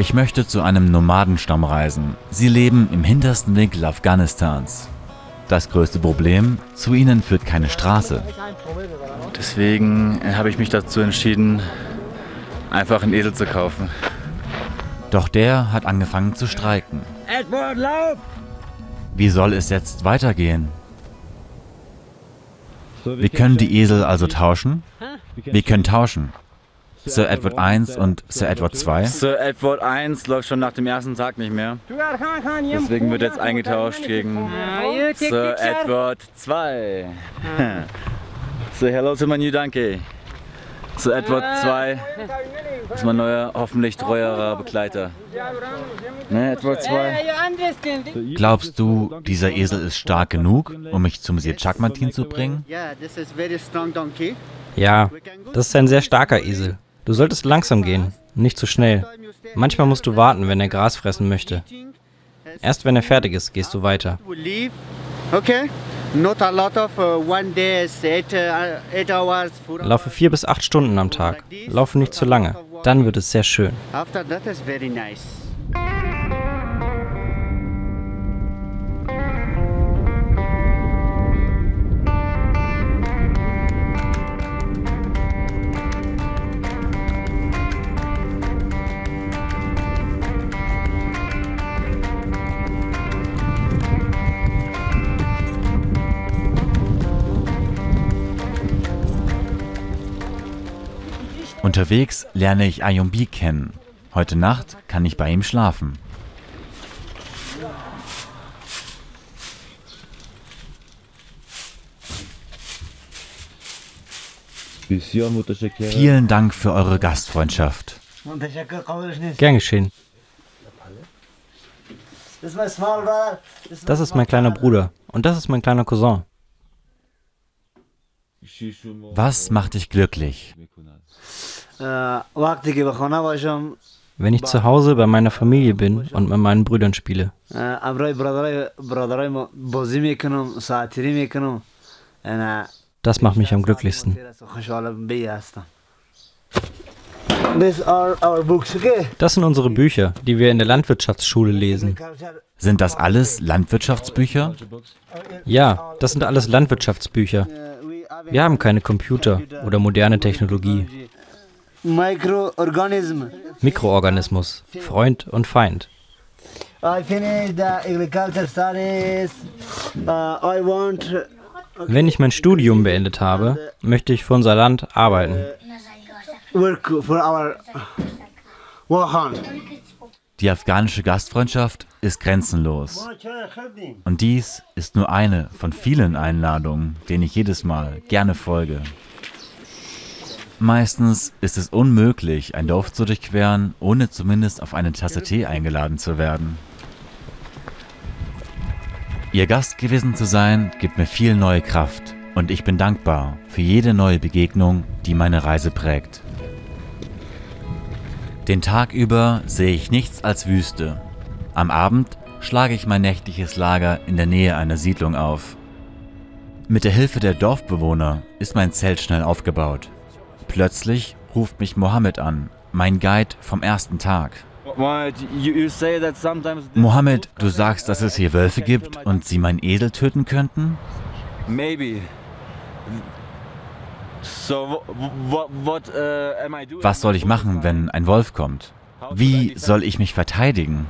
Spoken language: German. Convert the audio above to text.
Ich möchte zu einem Nomadenstamm reisen. Sie leben im hintersten Winkel Afghanistans. Das größte Problem, zu ihnen führt keine Straße. Deswegen habe ich mich dazu entschieden, einfach einen Esel zu kaufen. Doch der hat angefangen zu streiken. Edward, lauf! Wie soll es jetzt weitergehen? Wir können die Esel also tauschen? Wir können tauschen. Sir Edward I und Sir Edward II? Sir Edward I läuft schon nach dem ersten Tag nicht mehr. Deswegen wird jetzt eingetauscht gegen Sir Edward II. Say hello to my new donkey. Sir Edward II ist mein neuer, hoffentlich treuerer Begleiter. Ne, Edward II? Glaubst du, dieser Esel ist stark genug, um mich zum Sir Chakmatin zu bringen? Ja, das ist ein sehr starker Esel. Du solltest langsam gehen, nicht zu schnell. Manchmal musst du warten, wenn er Gras fressen möchte. Erst wenn er fertig ist, gehst du weiter. Laufe vier bis acht Stunden am Tag. Laufe nicht zu lange. Dann wird es sehr schön. Unterwegs lerne ich Ayombi kennen. Heute Nacht kann ich bei ihm schlafen. Vielen Dank für eure Gastfreundschaft. Gern geschehen. Das ist mein kleiner Bruder und das ist mein kleiner Cousin. Was macht dich glücklich? Wenn ich zu Hause bei meiner Familie bin und mit meinen Brüdern spiele. Das macht mich am glücklichsten. Das sind unsere Bücher, die wir in der Landwirtschaftsschule lesen. Sind das alles Landwirtschaftsbücher? Ja, das sind alles Landwirtschaftsbücher. Wir haben keine Computer oder moderne Technologie. Mikroorganismus, Freund und Feind. Wenn ich mein Studium beendet habe, möchte ich für unser Land arbeiten. Die afghanische Gastfreundschaft ist grenzenlos. Und dies ist nur eine von vielen Einladungen, denen ich jedes Mal gerne folge. Meistens ist es unmöglich, ein Dorf zu durchqueren, ohne zumindest auf eine Tasse Tee eingeladen zu werden. Ihr Gast gewesen zu sein, gibt mir viel neue Kraft und ich bin dankbar für jede neue Begegnung, die meine Reise prägt. Den Tag über sehe ich nichts als Wüste. Am Abend schlage ich mein nächtliches Lager in der Nähe einer Siedlung auf. Mit der Hilfe der Dorfbewohner ist mein Zelt schnell aufgebaut. Plötzlich ruft mich Mohammed an, mein Guide vom ersten Tag. Mohammed, du sagst, dass es hier Wölfe gibt und sie meinen Esel töten könnten? Was soll ich machen, wenn ein Wolf kommt? Wie soll ich mich verteidigen?